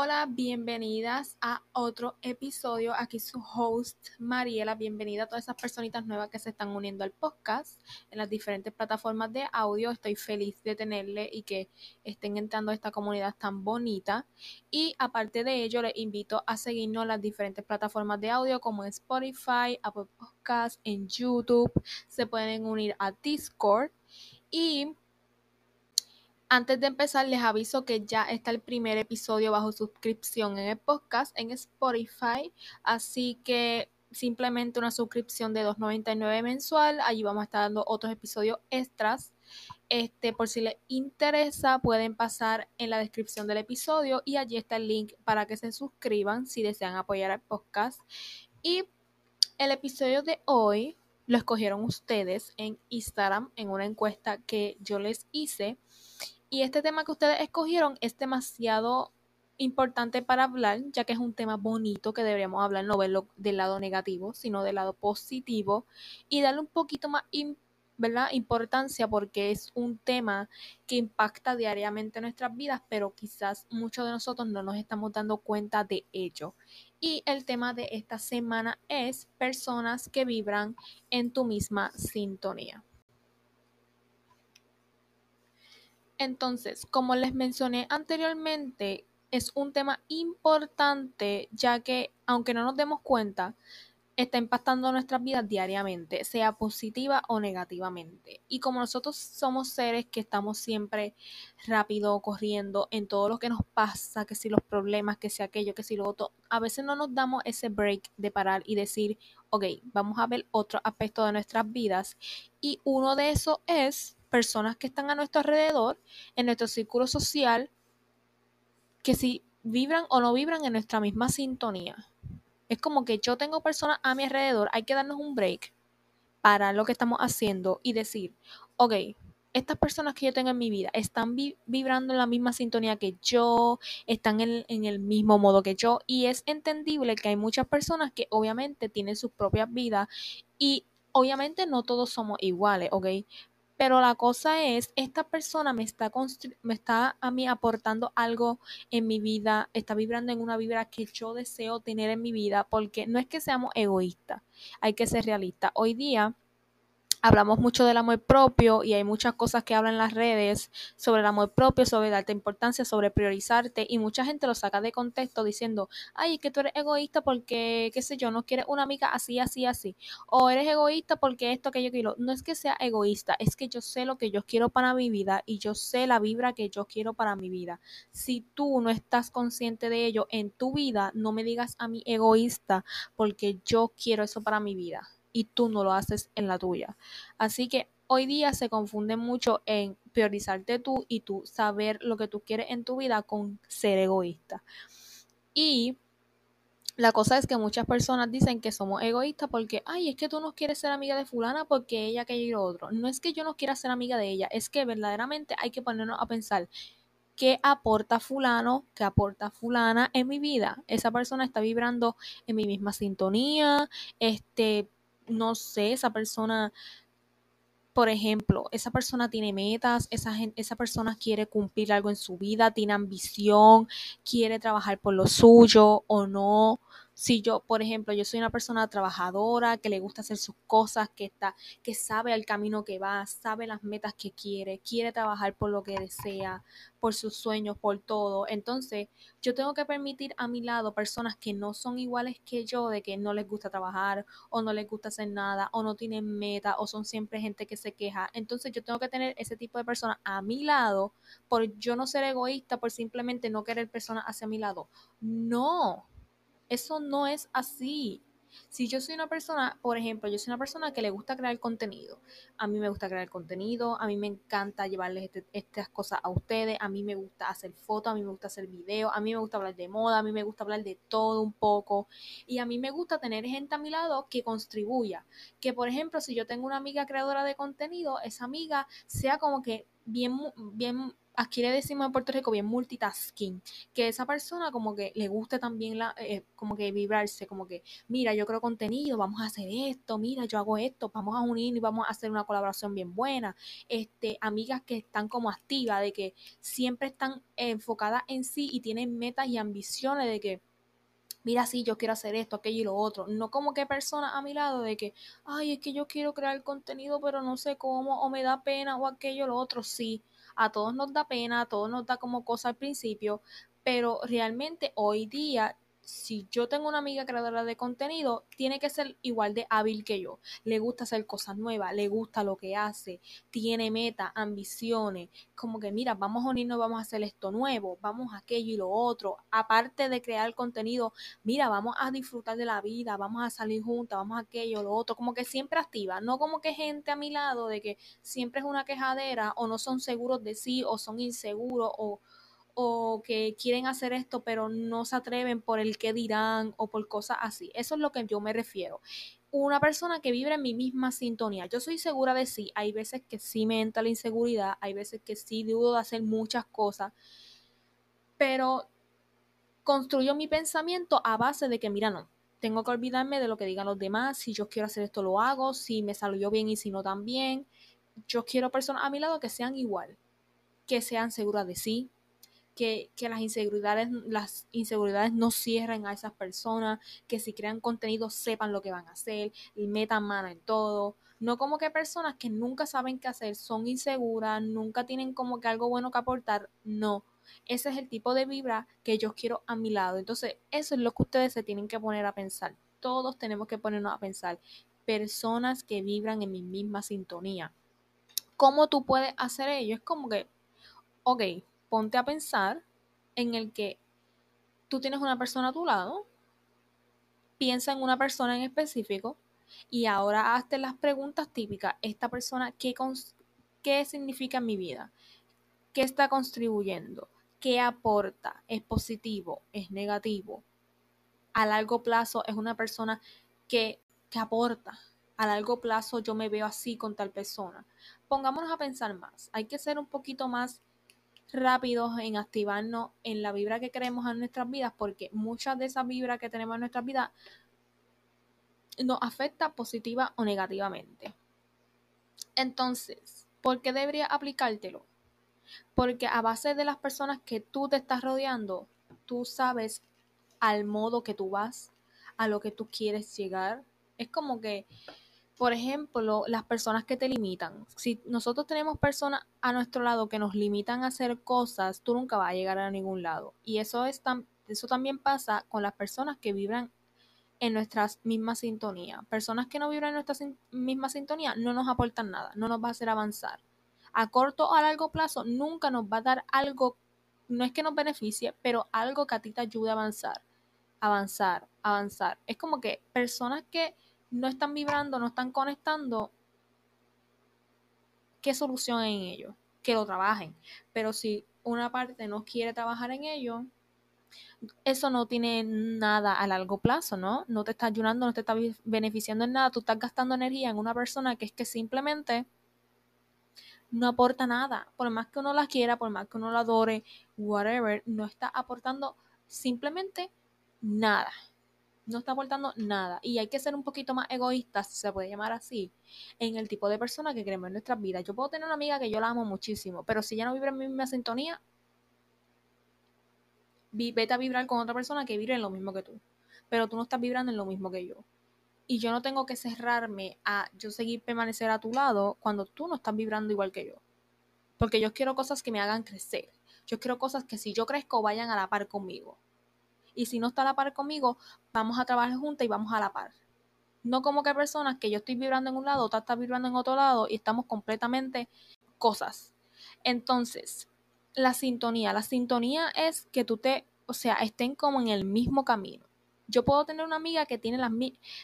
Hola, bienvenidas a otro episodio. Aquí su host Mariela. Bienvenida a todas esas personitas nuevas que se están uniendo al podcast en las diferentes plataformas de audio. Estoy feliz de tenerle y que estén entrando a esta comunidad tan bonita. Y aparte de ello, les invito a seguirnos en las diferentes plataformas de audio como Spotify, Apple Podcasts, en YouTube. Se pueden unir a Discord y antes de empezar, les aviso que ya está el primer episodio bajo suscripción en el podcast en Spotify. Así que simplemente una suscripción de $2.99 mensual. Allí vamos a estar dando otros episodios extras. Este, por si les interesa, pueden pasar en la descripción del episodio y allí está el link para que se suscriban si desean apoyar al podcast. Y el episodio de hoy lo escogieron ustedes en Instagram en una encuesta que yo les hice. Y este tema que ustedes escogieron es demasiado importante para hablar, ya que es un tema bonito que deberíamos hablar, no verlo del lado negativo, sino del lado positivo y darle un poquito más ¿verdad? importancia porque es un tema que impacta diariamente nuestras vidas, pero quizás muchos de nosotros no nos estamos dando cuenta de ello. Y el tema de esta semana es personas que vibran en tu misma sintonía. Entonces, como les mencioné anteriormente, es un tema importante ya que, aunque no nos demos cuenta, está impactando nuestras vidas diariamente, sea positiva o negativamente. Y como nosotros somos seres que estamos siempre rápido, corriendo en todo lo que nos pasa, que si los problemas, que si aquello, que si lo otro, a veces no nos damos ese break de parar y decir, ok, vamos a ver otro aspecto de nuestras vidas. Y uno de esos es personas que están a nuestro alrededor, en nuestro círculo social, que si vibran o no vibran en nuestra misma sintonía. Es como que yo tengo personas a mi alrededor, hay que darnos un break para lo que estamos haciendo y decir, ok, estas personas que yo tengo en mi vida están vibrando en la misma sintonía que yo, están en, en, el mismo modo que yo y es entendible que hay muchas personas que obviamente tienen sus propias vidas y obviamente no todos somos iguales, ¿ok? Pero la cosa es, esta persona me está, me está a mí aportando algo en mi vida, está vibrando en una vibra que yo deseo tener en mi vida, porque no es que seamos egoístas, hay que ser realistas. Hoy día hablamos mucho del amor propio y hay muchas cosas que hablan en las redes sobre el amor propio, sobre darte importancia, sobre priorizarte y mucha gente lo saca de contexto diciendo, ay, es que tú eres egoísta porque, qué sé yo, no quieres una amiga así, así, así. O eres egoísta porque esto que yo quiero. No es que sea egoísta, es que yo sé lo que yo quiero para mi vida y yo sé la vibra que yo quiero para mi vida. Si tú no estás consciente de ello en tu vida, no me digas a mí egoísta porque yo quiero eso para mi vida y tú no lo haces en la tuya. Así que hoy día se confunde mucho en priorizarte tú y tú saber lo que tú quieres en tu vida con ser egoísta. Y la cosa es que muchas personas dicen que somos egoístas porque, ay, es que tú no quieres ser amiga de fulana porque ella que lo otro. No es que yo no quiera ser amiga de ella, es que verdaderamente hay que ponernos a pensar qué aporta fulano, qué aporta fulana en mi vida. Esa persona está vibrando en mi misma sintonía, este, no sé, esa persona, por ejemplo, esa persona tiene metas, esa, esa persona quiere cumplir algo en su vida, tiene ambición, quiere trabajar por lo suyo o no si yo, por ejemplo, yo soy una persona trabajadora, que le gusta hacer sus cosas, que está, que sabe el camino que va, sabe las metas que quiere, quiere trabajar por lo que desea, por sus sueños, por todo. Entonces, yo tengo que permitir a mi lado personas que no son iguales que yo, de que no les gusta trabajar, o no les gusta hacer nada, o no tienen meta, o son siempre gente que se queja. Entonces, yo tengo que tener ese tipo de personas a mi lado por yo no ser egoísta, por simplemente no querer personas hacia mi lado. No eso no es así. Si yo soy una persona, por ejemplo, yo soy una persona que le gusta crear contenido. A mí me gusta crear contenido, a mí me encanta llevarles este, estas cosas a ustedes, a mí me gusta hacer fotos, a mí me gusta hacer videos, a mí me gusta hablar de moda, a mí me gusta hablar de todo un poco. Y a mí me gusta tener gente a mi lado que contribuya. Que, por ejemplo, si yo tengo una amiga creadora de contenido, esa amiga sea como que bien, bien aquí le decimos en Puerto Rico bien multitasking, que esa persona como que le guste también la, eh, como que vibrarse, como que, mira, yo creo contenido, vamos a hacer esto, mira, yo hago esto, vamos a unir y vamos a hacer una colaboración bien buena. Este, amigas que están como activas, de que siempre están enfocadas en sí y tienen metas y ambiciones de que mira, sí, yo quiero hacer esto, aquello y lo otro. No como que persona a mi lado de que, ay, es que yo quiero crear contenido, pero no sé cómo, o me da pena, o aquello lo otro. Sí, a todos nos da pena, a todos nos da como cosa al principio, pero realmente hoy día si yo tengo una amiga creadora de contenido, tiene que ser igual de hábil que yo. Le gusta hacer cosas nuevas, le gusta lo que hace, tiene metas, ambiciones, como que mira, vamos a unirnos, vamos a hacer esto nuevo, vamos a aquello y lo otro. Aparte de crear contenido, mira, vamos a disfrutar de la vida, vamos a salir juntas, vamos a aquello, lo otro, como que siempre activa, no como que gente a mi lado de que siempre es una quejadera o no son seguros de sí o son inseguros o o que quieren hacer esto pero no se atreven por el que dirán o por cosas así. Eso es lo que yo me refiero. Una persona que vive en mi misma sintonía. Yo soy segura de sí. Hay veces que sí me entra la inseguridad, hay veces que sí dudo de hacer muchas cosas, pero construyo mi pensamiento a base de que, mira, no, tengo que olvidarme de lo que digan los demás. Si yo quiero hacer esto, lo hago. Si me salió bien y si no, también. Yo quiero personas a mi lado que sean igual, que sean seguras de sí, que, las inseguridades, las inseguridades no cierren a esas personas, que si crean contenido sepan lo que van a hacer, y metan mano en todo. No como que personas que nunca saben qué hacer, son inseguras, nunca tienen como que algo bueno que aportar. No. Ese es el tipo de vibra que yo quiero a mi lado. Entonces, eso es lo que ustedes se tienen que poner a pensar. Todos tenemos que ponernos a pensar. Personas que vibran en mi misma sintonía. ¿Cómo tú puedes hacer ello? Es como que, ok, ponte a pensar en el que tú tienes una persona a tu lado, piensa en una persona en específico y ahora hazte las preguntas típicas. Esta persona, ¿qué, qué significa en mi vida? ¿Qué está contribuyendo? ¿Qué aporta? ¿Es positivo? ¿Es negativo? A largo plazo es una persona que, que aporta. A largo plazo yo me veo así con tal persona. Pongámonos a pensar más. Hay que ser un poquito más rápidos en activarnos en la vibra que queremos en nuestras vidas, porque muchas de esas vibras que tenemos en nuestras vidas nos afecta positiva o negativamente. Entonces, ¿por qué debería aplicártelo? Porque a base de las personas que tú te estás rodeando, tú sabes al modo que tú vas, a lo que tú quieres llegar. Es como que por ejemplo, las personas que te limitan. Si nosotros tenemos personas a nuestro lado que nos limitan a hacer cosas, tú nunca vas a llegar a ningún lado. Y eso, es eso también pasa con las personas que vibran en nuestra misma sintonía. Personas que no vibran en nuestra misma sintonía no nos aportan nada, no nos va a hacer avanzar. A corto o a largo plazo nunca nos va a dar algo, no es que nos beneficie, pero algo que a ti te ayude a avanzar. Avanzar, avanzar. Es como que personas que no están vibrando, no están conectando, ¿qué solución en ello? Que lo trabajen. Pero si una parte no quiere trabajar en ello, eso no tiene nada a largo plazo, ¿no? No te está ayudando, no te está beneficiando en nada. Tú estás gastando energía en una persona que es que simplemente no aporta nada. Por más que uno la quiera, por más que uno la adore, whatever, no está aportando simplemente nada no está aportando nada. Y hay que ser un poquito más egoístas, si se puede llamar así, en el tipo de persona que queremos en nuestras vidas. Yo puedo tener una amiga que yo la amo muchísimo, pero si ella no vive en mi misma sintonía, vete a vibrar con otra persona que vibre en lo mismo que tú. Pero tú no estás vibrando en lo mismo que yo. Y yo no tengo que cerrarme a yo seguir permanecer a tu lado cuando tú no estás vibrando igual que yo. Porque yo quiero cosas que me hagan crecer. Yo quiero cosas que si yo crezco vayan a la par conmigo y si no está a la par conmigo, vamos a trabajar juntas y vamos a la par. No como que personas que yo estoy vibrando en un lado, otra está vibrando en otro lado y estamos completamente cosas. Entonces, la sintonía. La sintonía es que tú te, o sea, estén como en el mismo camino. Yo puedo tener una amiga que tiene, las,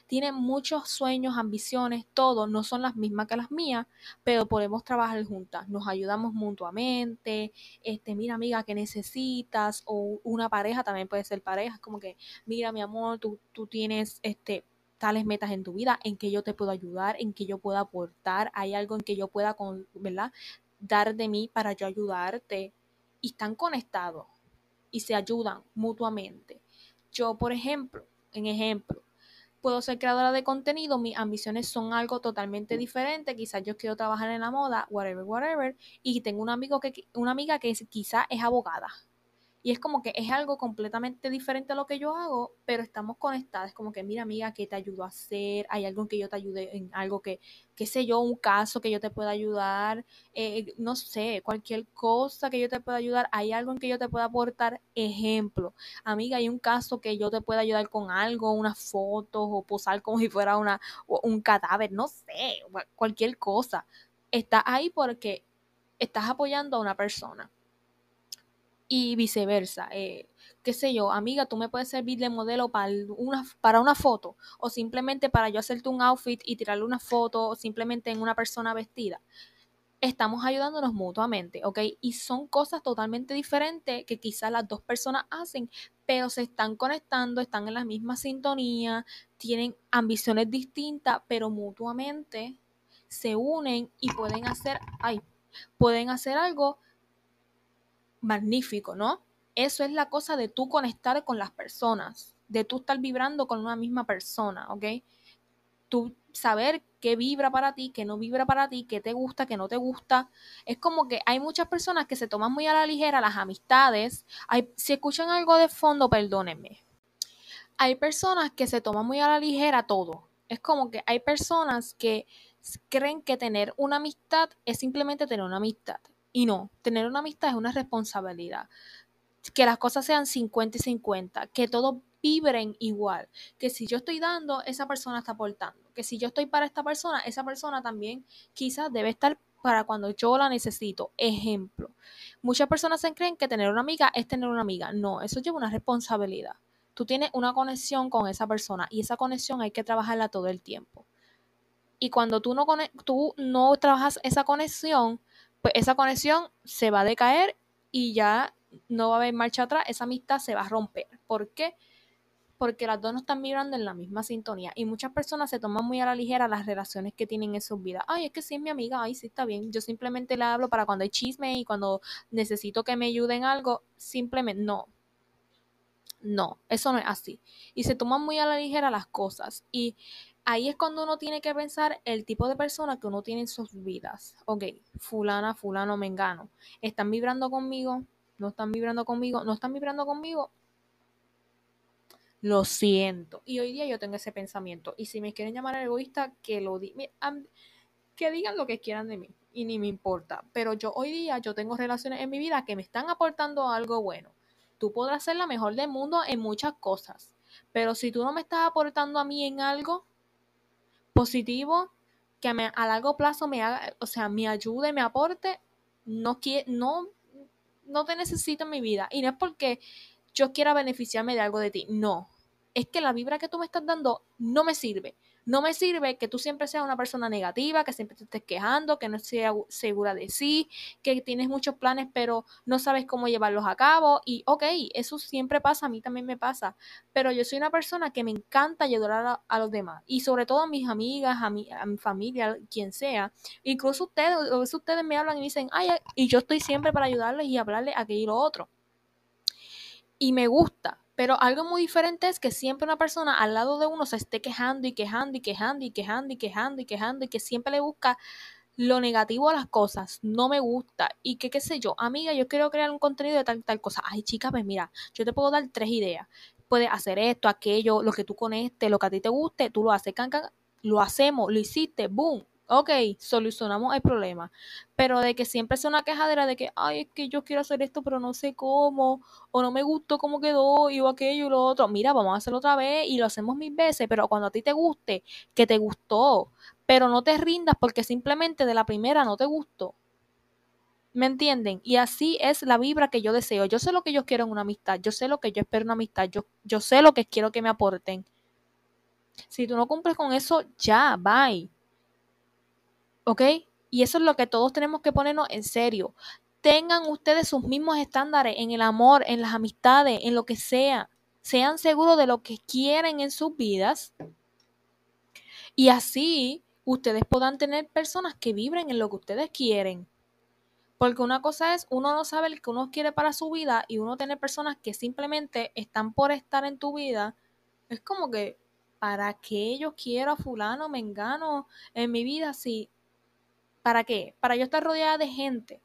tiene muchos sueños, ambiciones, todo, no son las mismas que las mías, pero podemos trabajar juntas, nos ayudamos mutuamente, este, mira amiga, ¿qué necesitas? O una pareja, también puede ser pareja, como que, mira mi amor, tú, tú tienes este, tales metas en tu vida, en que yo te puedo ayudar, en que yo pueda aportar, hay algo en que yo pueda, con, ¿verdad? Dar de mí para yo ayudarte y están conectados y se ayudan mutuamente. Yo, por ejemplo, en ejemplo, puedo ser creadora de contenido, mis ambiciones son algo totalmente diferente, quizás yo quiero trabajar en la moda, whatever, whatever, y tengo un amigo que, una amiga que quizás es abogada y es como que es algo completamente diferente a lo que yo hago, pero estamos conectadas. como que, mira, amiga, ¿qué te ayudo a hacer? ¿Hay algo en que yo te ayude en algo que, qué sé yo, un caso que yo te pueda ayudar? Eh, no sé, cualquier cosa que yo te pueda ayudar. ¿Hay algo en que yo te pueda aportar? Ejemplo, amiga, hay un caso que yo te pueda ayudar con algo, unas fotos o posar como si fuera una, un cadáver, no sé, cualquier cosa. Está ahí porque estás apoyando a una persona y viceversa. Eh, qué sé yo, amiga, tú me puedes servir de modelo para una, para una foto o simplemente para yo hacerte un outfit y tirarle una foto o simplemente en una persona vestida. Estamos ayudándonos mutuamente, ¿ok? Y son cosas totalmente diferentes que quizás las dos personas hacen, pero se están conectando, están en la misma sintonía, tienen ambiciones distintas, pero mutuamente se unen y pueden hacer, pueden hacer algo magnífico, ¿no? Eso es la cosa de tú conectar con las personas, de tú estar vibrando con una misma persona, ¿ok? Tú saber qué vibra para ti, qué no vibra para ti, qué te gusta, qué no te gusta. Es como que hay muchas personas que se toman muy a la ligera las amistades. Hay, si escuchan algo de fondo, perdónenme. Hay personas que se toman muy a la ligera todo. Es como que hay personas que creen que tener una amistad es simplemente tener una amistad. Y no, tener una amistad es una responsabilidad. Que las cosas sean 50 y 50, que todos vibren igual, que si yo estoy dando, esa persona está aportando, que si yo estoy para esta persona, esa persona también quizás debe estar para cuando yo la necesito. Ejemplo, muchas personas se creen que tener una amiga es tener una amiga. No, eso lleva una responsabilidad. Tú tienes una conexión con esa persona y esa conexión hay que trabajarla todo el tiempo. Y cuando tú no, tú no trabajas esa conexión, pues esa conexión se va a decaer y ya no va a haber marcha atrás, esa amistad se va a romper. ¿Por qué? Porque las dos no están vibrando en la misma sintonía y muchas personas se toman muy a la ligera las relaciones que tienen en sus vidas. Ay, es que sí es mi amiga, ay, sí está bien. Yo simplemente le hablo para cuando hay chisme y cuando necesito que me ayuden algo, simplemente no. No, eso no es así. Y se toman muy a la ligera las cosas. Y ahí es cuando uno tiene que pensar el tipo de persona que uno tiene en sus vidas. Ok, fulana, fulano, mengano. ¿Están vibrando conmigo? ¿No están vibrando conmigo? ¿No están vibrando conmigo? Lo siento. Y hoy día yo tengo ese pensamiento. Y si me quieren llamar egoísta, que lo digan. Que digan lo que quieran de mí. Y ni me importa. Pero yo hoy día yo tengo relaciones en mi vida que me están aportando algo bueno. Tú podrás ser la mejor del mundo en muchas cosas. Pero si tú no me estás aportando a mí en algo, positivo que me, a largo plazo me haga, o sea, me ayude, me aporte, no, no, no te necesito en mi vida. Y no es porque yo quiera beneficiarme de algo de ti, no. Es que la vibra que tú me estás dando no me sirve. No me sirve que tú siempre seas una persona negativa, que siempre te estés quejando, que no seas segura de sí, que tienes muchos planes pero no sabes cómo llevarlos a cabo. Y ok, eso siempre pasa, a mí también me pasa. Pero yo soy una persona que me encanta ayudar a, los demás. Y sobre todo a mis amigas, a mi, a mi familia, quien sea. Incluso ustedes, ustedes me hablan y dicen, ay, y yo estoy siempre para ayudarles y hablarles a aquello y lo otro. Y me gusta, pero algo muy diferente es que siempre una persona al lado de uno se esté quejando y quejando y quejando y quejando y quejando y quejando y que siempre le busca lo negativo a las cosas. No me gusta. Y que qué sé yo, amiga, yo quiero crear un contenido de tal tal cosa. Ay, chica, pues mira, yo te puedo dar tres ideas. Puedes hacer esto, aquello, lo que tú conectes, lo que a ti te guste, tú lo haces, canca, lo hacemos, lo hiciste, boom, ok, solucionamos el problema. Pero de que siempre sea una quejadera de que, ay, es que yo quiero hacer esto, pero no sé cómo, o no me gustó cómo quedó, y o aquello y lo otro. Mira, vamos a hacerlo otra vez y lo hacemos mil veces, pero cuando a ti te guste, que te gustó, pero no te rindas porque simplemente de la primera no te gustó. ¿Me entienden? Y así es la vibra que yo deseo. Yo sé lo que yo quiero en una amistad, yo sé lo que yo espero en una amistad, yo, yo sé lo que quiero que me aporten. Si tú no cumples con eso, ya, bye. ¿Ok? Y eso es lo que todos tenemos que ponernos en serio. Tengan ustedes sus mismos estándares en el amor, en las amistades, en lo que sea. Sean seguros de lo que quieren en sus vidas. Y así ustedes puedan tener personas que vibren en lo que ustedes quieren. Porque una cosa es, uno no sabe lo que uno quiere para su vida y uno tiene personas que simplemente están por estar en tu vida. Es como que, ¿para qué yo quiero a fulano, mengano en mi vida? Si, ¿Para qué? Para yo estar rodeada de gente.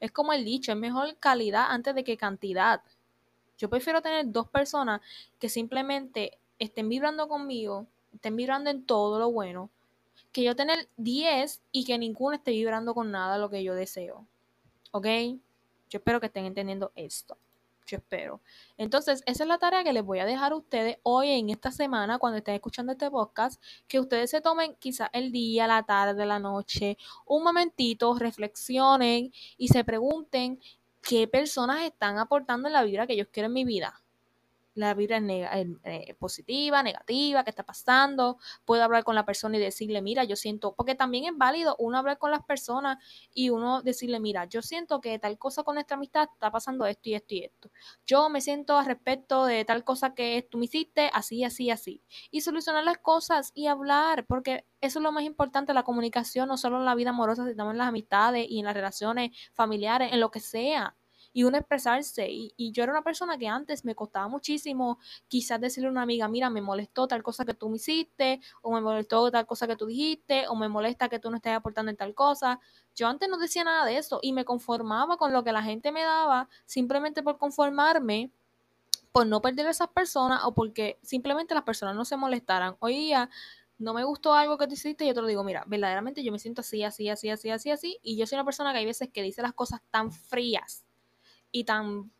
Es como el dicho, es mejor calidad antes de que cantidad. Yo prefiero tener dos personas que simplemente estén vibrando conmigo, estén vibrando en todo lo bueno, que yo tener 10 y que ninguno esté vibrando con nada lo que yo deseo. ¿Ok? Yo espero que estén entendiendo esto. Yo espero. Entonces, esa es la tarea que les voy a dejar a ustedes hoy en esta semana, cuando estén escuchando este podcast, que ustedes se tomen quizás el día, la tarde, la noche, un momentito, reflexionen y se pregunten qué personas están aportando en la vida que yo quiero en mi vida la vibra eh, positiva, negativa, qué está pasando. Puedo hablar con la persona y decirle, mira, yo siento, porque también es válido uno hablar con las personas y uno decirle, mira, yo siento que tal cosa con nuestra amistad está pasando esto y esto y esto. Yo me siento al respecto de tal cosa que tú me hiciste, así, así, así. Y solucionar las cosas y hablar, porque eso es lo más importante, la comunicación, no solo en la vida amorosa, sino en las amistades y en las relaciones familiares, en lo que sea y uno expresarse. Y, yo era una persona que antes me costaba muchísimo quizás decirle a una amiga, mira, me molestó tal cosa que tú me hiciste, o me molestó tal cosa que tú dijiste, o me molesta que tú no estés aportando en tal cosa. Yo antes no decía nada de eso y me conformaba con lo que la gente me daba simplemente por conformarme por no perder a esas personas o porque simplemente las personas no se molestaran. Hoy día no me gustó algo que tú hiciste, y yo te digo, mira, verdaderamente yo me siento así, así, así, así, así, así, y yo soy una persona que hay veces que dice las cosas tan frías y tan,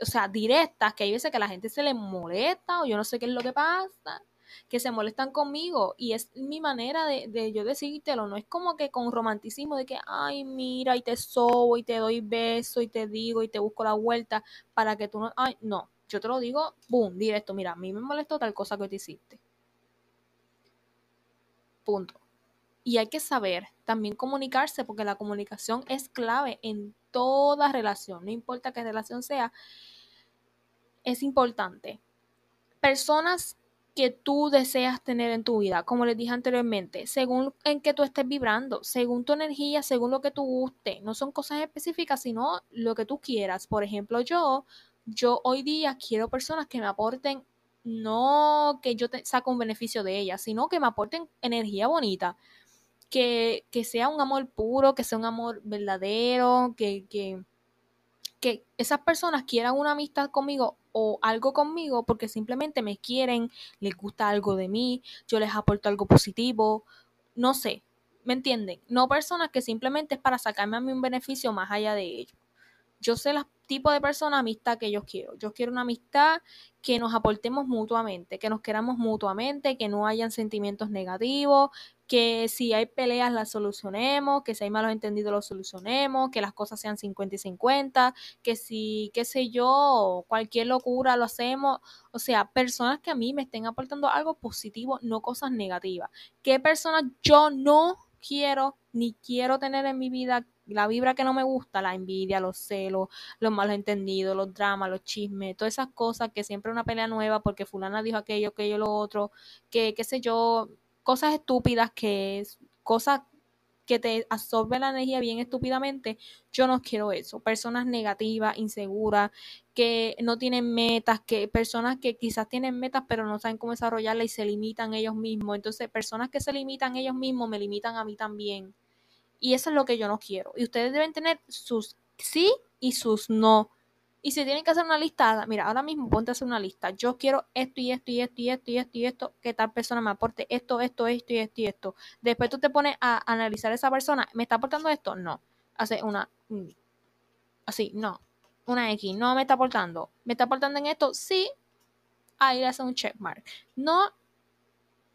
o sea, directas que hay veces que la gente se le molesta o yo no sé qué es lo que pasa, que se molestan conmigo. Y es mi manera de, de yo decírtelo, no es como que con romanticismo de que, ay, mira, y te sobo y te doy beso y te digo y te busco la vuelta para que tú no, ay, no, yo te lo digo, boom, directo, mira, a mí me molestó tal cosa que te hiciste. Punto. Y hay que saber también comunicarse porque la comunicación es clave en toda relación, no importa qué relación sea, es importante. Personas que tú deseas tener en tu vida, como les dije anteriormente, según en que tú estés vibrando, según tu energía, según lo que tú guste, no son cosas específicas, sino lo que tú quieras. Por ejemplo, yo, yo hoy día quiero personas que me aporten no que yo te saco un beneficio de ellas, sino que me aporten energía bonita que, sea un amor puro, que sea un amor verdadero, que, que, que esas personas quieran una amistad conmigo o algo conmigo porque simplemente me quieren, les gusta algo de mí, yo les aporto algo positivo, no sé, ¿me entienden? No personas que simplemente es para sacarme a mí un beneficio más allá de ello. Yo sé el tipo de persona, amistad que yo quiero. Yo quiero una amistad que nos aportemos mutuamente, que nos queramos mutuamente, que no hayan sentimientos negativos, que si hay peleas las solucionemos, que si hay malos entendidos los solucionemos, que las cosas sean 50 y 50, que si, qué sé yo, cualquier locura lo hacemos. O sea, personas que a mí me estén aportando algo positivo, no cosas negativas. ¿Qué personas yo no quiero ni quiero tener en mi vida? La vibra que no me gusta, la envidia, los celos, los malos entendidos, los dramas, los chismes, todas esas cosas que siempre una pelea nueva porque fulana dijo aquello, aquello, lo otro, que qué sé yo, cosas estúpidas que cosas que te absorben la energía bien estúpidamente, yo no quiero eso. Personas negativas, inseguras, que no tienen metas, que personas que quizás tienen metas pero no saben cómo desarrollarla y se limitan ellos mismos. Entonces, personas que se limitan ellos mismos me limitan a mí también. Y eso es lo que yo no quiero. Y ustedes deben tener sus sí y sus no. Y si tienen que hacer una lista, mira, ahora mismo ponte a hacer una lista. Yo quiero esto y esto y esto y esto y esto y esto, que tal persona me aporte esto, esto, esto y esto y esto. Después tú te pones a analizar esa persona, ¿me está aportando esto? No. Hace una mm, así, no. Una X, no me está aportando. ¿Me está aportando en esto? Sí. Ahí le hace un checkmark. No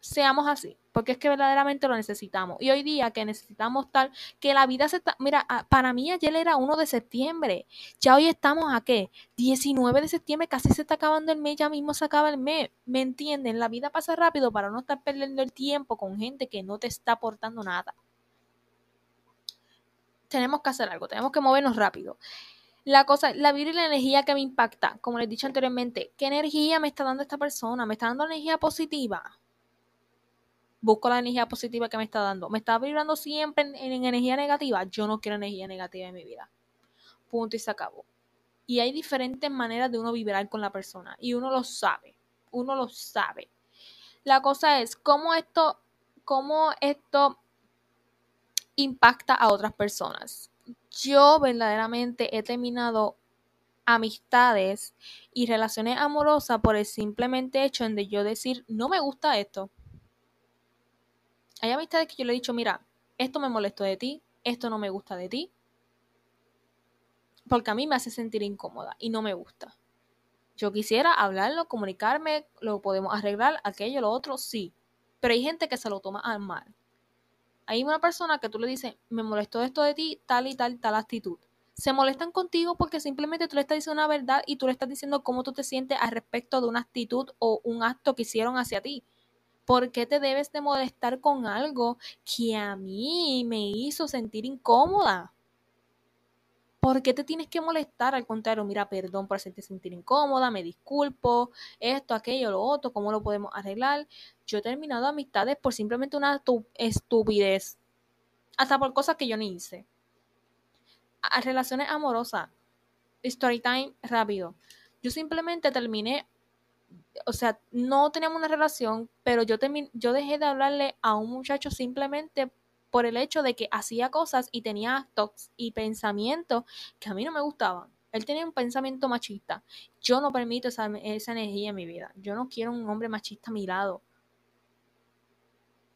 seamos así, porque es que verdaderamente lo necesitamos. Y hoy día que necesitamos tal, que la vida se está, mira, para mí ayer era 1 de septiembre, ya hoy estamos a qué, 19 de septiembre, casi se está acabando el mes, ya mismo se acaba el mes, ¿me entienden? La vida pasa rápido para no estar perdiendo el tiempo con gente que no te está aportando nada. Tenemos que hacer algo, tenemos que movernos rápido. La cosa, la vida y la energía que me impacta, como les he dicho anteriormente, ¿qué energía me está dando esta persona? ¿Me está dando energía positiva? Busco la energía positiva que me está dando. ¿Me está vibrando siempre en, energía negativa? Yo no quiero energía negativa en mi vida. Punto y se acabó. Y hay diferentes maneras de uno vibrar con la persona. Y uno lo sabe. Uno lo sabe. La cosa es cómo esto, cómo esto impacta a otras personas. Yo verdaderamente he terminado amistades y relaciones amorosas por el simplemente hecho de yo decir, no me gusta esto. Hay amistades que yo le he dicho, mira, esto me molestó de ti, esto no me gusta de ti, porque a mí me hace sentir incómoda y no me gusta. Yo quisiera hablarlo, comunicarme, lo podemos arreglar, aquello, lo otro, sí. Pero hay gente que se lo toma al mal. Hay una persona que tú le dices, me molestó esto de ti, tal y tal, tal actitud. Se molestan contigo porque simplemente tú le estás diciendo una verdad y tú le estás diciendo cómo tú te sientes al respecto de una actitud o un acto que hicieron hacia ti. ¿Por qué te debes de molestar con algo que a mí me hizo sentir incómoda? ¿Por qué te tienes que molestar? Al contrario, mira, perdón por hacerte sentir incómoda, me disculpo, esto, aquello, lo otro, ¿cómo lo podemos arreglar? Yo he terminado amistades por simplemente una estupidez, hasta por cosas que yo ni hice. A relaciones amorosas, story time rápido. Yo simplemente terminé o sea, no teníamos una relación, pero yo, yo dejé de hablarle a un muchacho simplemente por el hecho de que hacía cosas y tenía actos y pensamientos que a mí no me gustaban. Él tenía un pensamiento machista. Yo no permito esa, energía en mi vida. Yo no quiero un hombre machista a mi lado.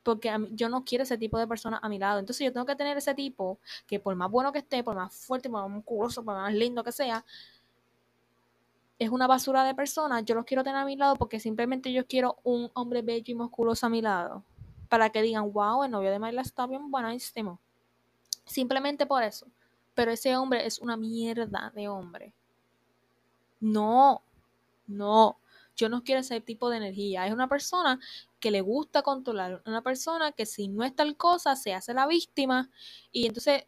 Porque yo no quiero ese tipo de persona a mi lado. Entonces yo tengo que tener ese tipo que por más bueno que esté, por más fuerte, por más musculoso, por más lindo que sea, es una basura de personas, yo los quiero tener a mi lado porque simplemente yo quiero un hombre bello y musculoso a mi lado. Para que digan, wow, el novio de Mayla está bien buenísimo. Simplemente por eso. Pero ese hombre es una mierda de hombre. No, no. Yo no quiero ese tipo de energía. Es una persona que le gusta controlar. Una persona que si no es tal cosa, se hace la víctima. Y entonces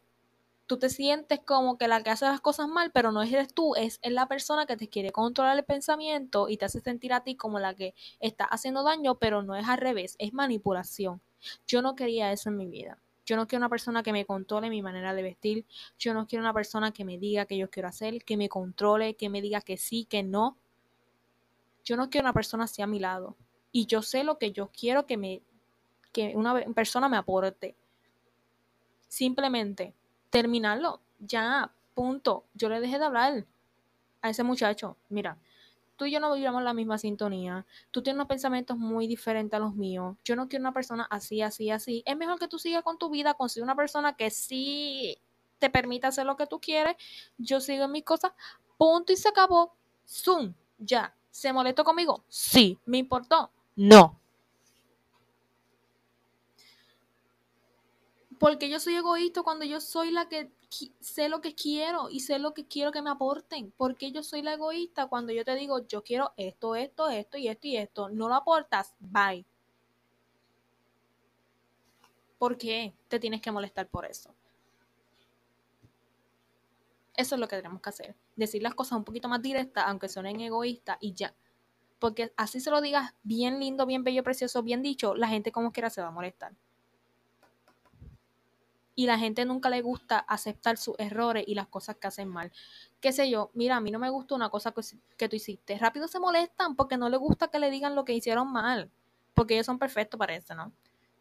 tú te sientes como que la que hace las cosas mal, pero no eres tú, es, la persona que te quiere controlar el pensamiento y te hace sentir a ti como la que está haciendo daño, pero no es al revés, es manipulación. Yo no quería eso en mi vida. Yo no quiero una persona que me controle mi manera de vestir. Yo no quiero una persona que me diga que yo quiero hacer, que me controle, que me diga que sí, que no. Yo no quiero una persona así a mi lado. Y yo sé lo que yo quiero que me que una persona me aporte. Simplemente terminarlo. Ya, punto. Yo le dejé de hablar a ese muchacho. Mira, tú y yo no vivíamos la misma sintonía. Tú tienes unos pensamientos muy diferentes a los míos. Yo no quiero una persona así, así, así. Es mejor que tú sigas con tu vida, consiga una persona que sí te permita hacer lo que tú quieres. Yo sigo en mis cosas. Punto y se acabó. Zoom. Ya. ¿Se molestó conmigo? Sí. ¿Me importó? No. Porque yo soy egoísta cuando yo soy la que sé lo que quiero y sé lo que quiero que me aporten. Porque yo soy la egoísta cuando yo te digo, yo quiero esto, esto, esto y esto y esto. No lo aportas, bye. ¿Por qué te tienes que molestar por eso? Eso es lo que tenemos que hacer. Decir las cosas un poquito más directas, aunque suenen egoístas y ya. Porque así se lo digas bien lindo, bien bello, precioso, bien dicho, la gente como quiera se va a molestar y la gente nunca le gusta aceptar sus errores y las cosas que hacen mal. Qué sé yo, mira, a mí no me gusta una cosa que, tú hiciste. Rápido se molestan porque no les gusta que le digan lo que hicieron mal, porque ellos son perfectos para eso, ¿no?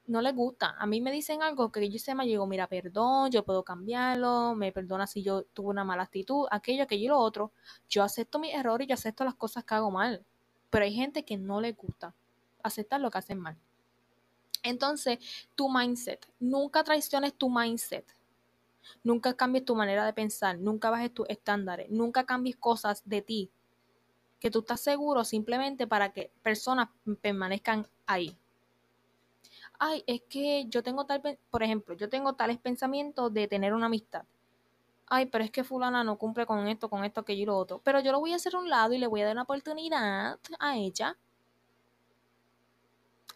No les gusta. A mí me dicen algo que yo hice mal, digo, mira, perdón, yo puedo cambiarlo, me perdona si yo tuve una mala actitud, aquello, aquello y lo otro. Yo acepto mis errores y yo acepto las cosas que hago mal. Pero hay gente que no le gusta aceptar lo que hacen mal. Entonces, tu mindset, nunca traiciones tu mindset. Nunca cambies tu manera de pensar, nunca bajes tus estándares, nunca cambies cosas de ti que tú estás seguro simplemente para que personas permanezcan ahí. Ay, es que yo tengo tal, por ejemplo, yo tengo tales pensamientos de tener una amistad. Ay, pero es que fulana no cumple con esto, con esto, aquello y lo otro. Pero yo lo voy a hacer a un lado y le voy a dar una oportunidad a ella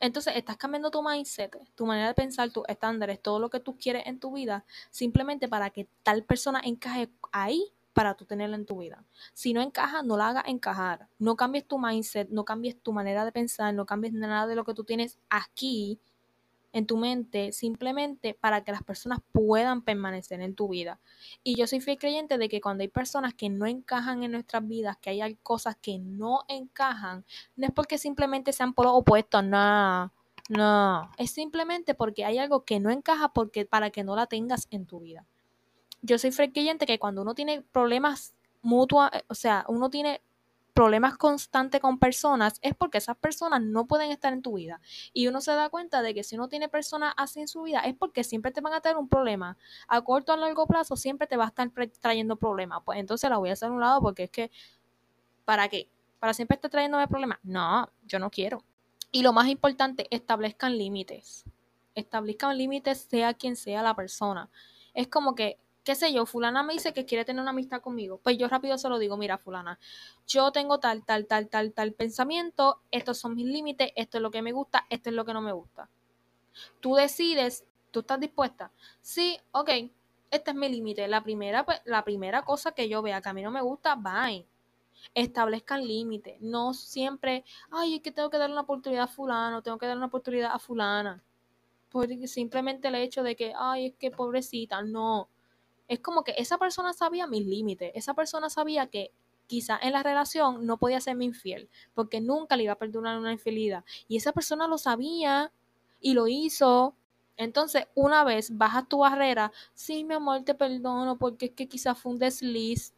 entonces estás cambiando tu mindset, tu manera de pensar, tus estándares, todo lo que tú quieres en tu vida, simplemente para que tal persona encaje ahí para tú tenerla en tu vida. Si no encaja, no la hagas encajar. No cambies tu mindset, no cambies tu manera de pensar, no cambies nada de lo que tú tienes aquí en tu mente simplemente para que las personas puedan permanecer en tu vida. Y yo soy fiel creyente de que cuando hay personas que no encajan en nuestras vidas, que hay cosas que no encajan, no es porque simplemente sean por los opuestos, no, no, es simplemente porque hay algo que no encaja porque para que no la tengas en tu vida. Yo soy fiel creyente que cuando uno tiene problemas mutuos, o sea, uno tiene problemas constantes con personas es porque esas personas no pueden estar en tu vida. Y uno se da cuenta de que si uno tiene personas así en su vida es porque siempre te van a tener un problema. A corto o a largo plazo siempre te va a estar trayendo problemas. Pues entonces la voy a hacer a un lado porque es que, ¿para qué? ¿Para siempre estar trayéndome problemas? No, yo no quiero. Y lo más importante, establezcan límites. Establezcan límites sea quien sea la persona. Es como que qué sé yo, fulana me dice que quiere tener una amistad conmigo, pues yo rápido se lo digo, mira, fulana, yo tengo tal, tal, tal, tal, tal pensamiento, estos son mis límites, esto es lo que me gusta, esto es lo que no me gusta. Tú decides, tú estás dispuesta. Sí, ok, este es mi límite. La primera, pues, la primera cosa que yo vea que a mí no me gusta, bye. Establezcan límites. No siempre, ay, es que tengo que darle una oportunidad a fulano, tengo que darle una oportunidad a fulana. Porque simplemente el hecho de que, ay, es que pobrecita, no es como que esa persona sabía mis límites, esa persona sabía que quizá en la relación no podía serme infiel, porque nunca le iba a perdonar una infidelidad. Y esa persona lo sabía y lo hizo. Entonces, una vez bajas tu barrera, sí, mi amor, te perdono porque es que quizá fue un desliz.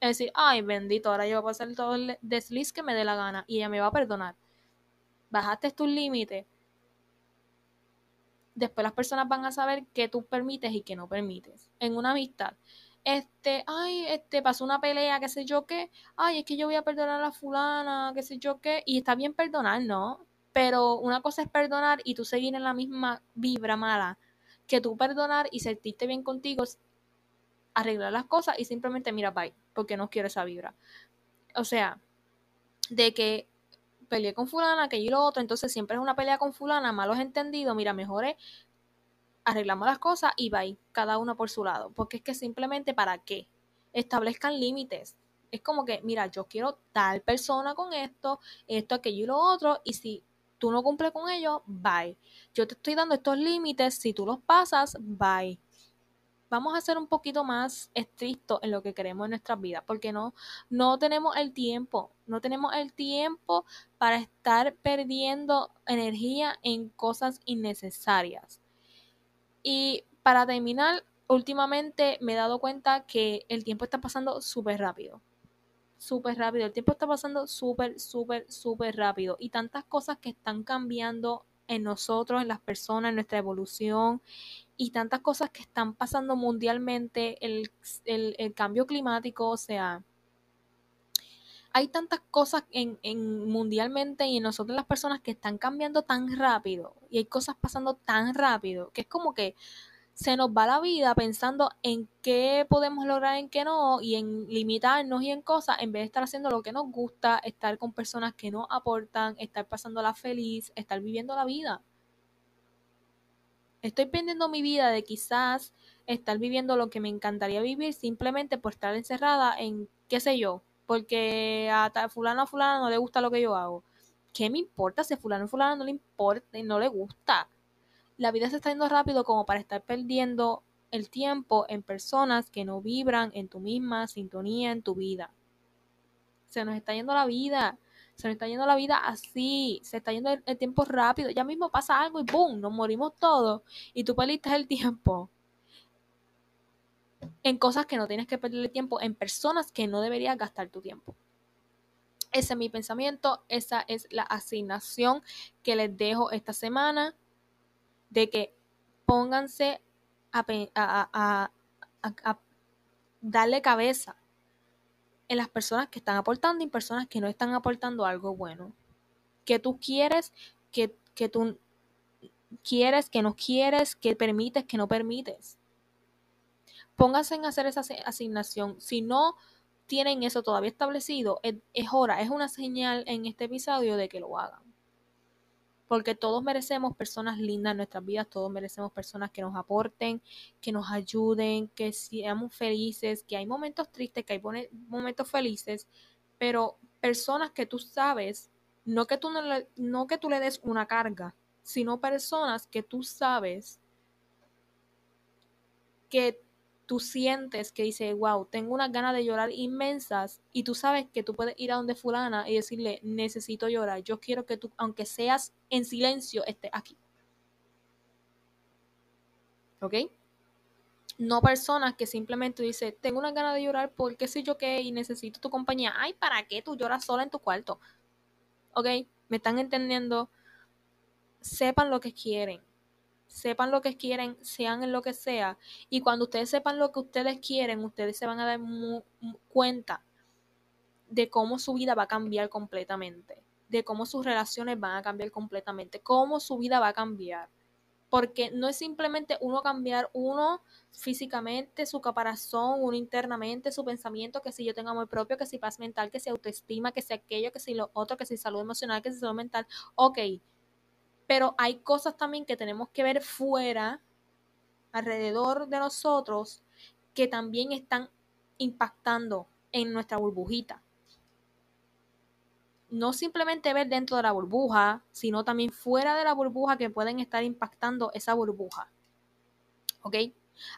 Es decir, ay, bendito, ahora yo voy a pasar todo el desliz que me dé la gana y ella me va a perdonar. Bajaste tus límites después las personas van a saber qué tú permites y qué no permites. En una amistad, este, ay, este, pasó una pelea, qué sé yo qué, ay, es que yo voy a perdonar a la fulana, qué sé yo qué, y está bien perdonar, ¿no? Pero una cosa es perdonar y tú seguir en la misma vibra mala, que tú perdonar y sentirte bien contigo, arreglar las cosas y simplemente mira, bye, porque no quiero esa vibra. O sea, de que peleé con fulana, que y lo otro, entonces siempre es una pelea con fulana, malos entendidos, mira, mejor es arreglamos las cosas y bye, cada uno por su lado, porque es que simplemente para qué establezcan límites. Es como que, mira, yo quiero tal persona con esto, esto, aquello y lo otro, y si tú no cumples con ello, bye. Yo te estoy dando estos límites, si tú los pasas, bye vamos a ser un poquito más estrictos en lo que queremos en nuestras vidas, porque no, no tenemos el tiempo, no tenemos el tiempo para estar perdiendo energía en cosas innecesarias. Y para terminar, últimamente me he dado cuenta que el tiempo está pasando súper rápido. Súper rápido. El tiempo está pasando súper, súper, súper rápido. Y tantas cosas que están cambiando en nosotros, en las personas, en nuestra evolución y tantas cosas que están pasando mundialmente, el, cambio climático, o sea, hay tantas cosas en, en, mundialmente y en nosotros las personas que están cambiando tan rápido y hay cosas pasando tan rápido que es como que se nos va la vida pensando en qué podemos lograr, en qué no, y en limitarnos y en cosas, en vez de estar haciendo lo que nos gusta, estar con personas que nos aportan, estar pasándola feliz, estar viviendo la vida. Estoy perdiendo mi vida de quizás estar viviendo lo que me encantaría vivir simplemente por estar encerrada en, qué sé yo, porque a fulano o fulana no le gusta lo que yo hago. ¿Qué me importa si fulano o fulana no le importa no le gusta? La vida se está yendo rápido como para estar perdiendo el tiempo en personas que no vibran en tu misma sintonía en tu vida. Se nos está yendo la vida. Se nos está yendo la vida así, se está yendo el, tiempo rápido. Ya mismo pasa algo y ¡boom! Nos morimos todos. Y tú perdiste el tiempo en cosas que no tienes que perder el tiempo, en personas que no deberías gastar tu tiempo. Ese es mi pensamiento, esa es la asignación que les dejo esta semana de que pónganse a, a darle cabeza en las personas que están aportando y personas que no están aportando algo bueno. Que tú quieres, que, que tú quieres, que no quieres, que permites, que no permites. Pónganse en hacer esa asignación. Si no tienen eso todavía establecido, es hora, es una señal en este episodio de que lo hagan porque todos merecemos personas lindas en nuestras vidas, todos merecemos personas que nos aporten, que nos ayuden, que seamos felices, que hay momentos tristes, que hay momentos felices, pero personas que tú sabes, no que tú, no no que tú le des una carga, sino personas que tú sabes que tú sientes que dice, wow, tengo unas ganas de llorar inmensas y tú sabes que tú puedes ir a donde fulana y decirle, necesito llorar, yo quiero que tú, aunque seas en silencio, estés aquí. ¿Ok? No personas que simplemente dicen, tengo unas ganas de llorar porque sé yo qué y necesito tu compañía. Ay, ¿para qué tú lloras sola en tu cuarto? ¿Ok? ¿Me están entendiendo? Sepan lo que quieren sepan lo que quieren, sean en lo que sea. Y cuando ustedes sepan lo que ustedes quieren, ustedes se van a dar cuenta de cómo su vida va a cambiar completamente, de cómo sus relaciones van a cambiar completamente, cómo su vida va a cambiar. Porque no es simplemente uno cambiar uno físicamente, su caparazón, uno internamente, su pensamiento, que si yo tengo amor propio, que si paz mental, que si autoestima, que si aquello, que si lo otro, que si salud emocional, que si salud mental. Ok, pero hay cosas también que tenemos que ver fuera, alrededor de nosotros, que también están impactando en nuestra burbujita. No simplemente ver dentro de la burbuja, sino también fuera de la burbuja que pueden estar impactando esa burbuja. ¿Ok?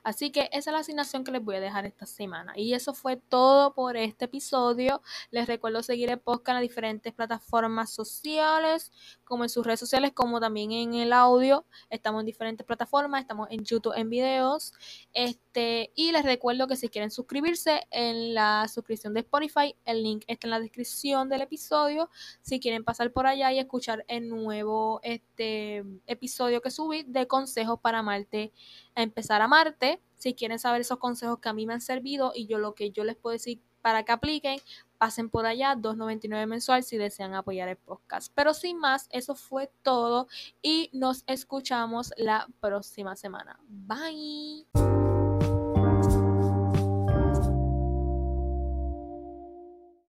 Así que esa es la asignación que les voy a dejar esta semana. Y eso fue todo por este episodio. Les recuerdo seguir el podcast en las diferentes plataformas sociales, como en sus redes sociales, como también en el audio. Estamos en diferentes plataformas, estamos en YouTube en videos. Este, y les recuerdo que si quieren suscribirse en la suscripción de Spotify, el link está en la descripción del episodio. Si quieren pasar por allá y escuchar el nuevo este, episodio que subí de consejos para amarte a empezar a amarte. Si quieren saber esos consejos que a mí me han servido y yo lo que yo les puedo decir para que apliquen, pasen por allá, 2.99 mensual si desean apoyar el podcast. Pero sin más, eso fue todo y nos escuchamos la próxima semana. Bye.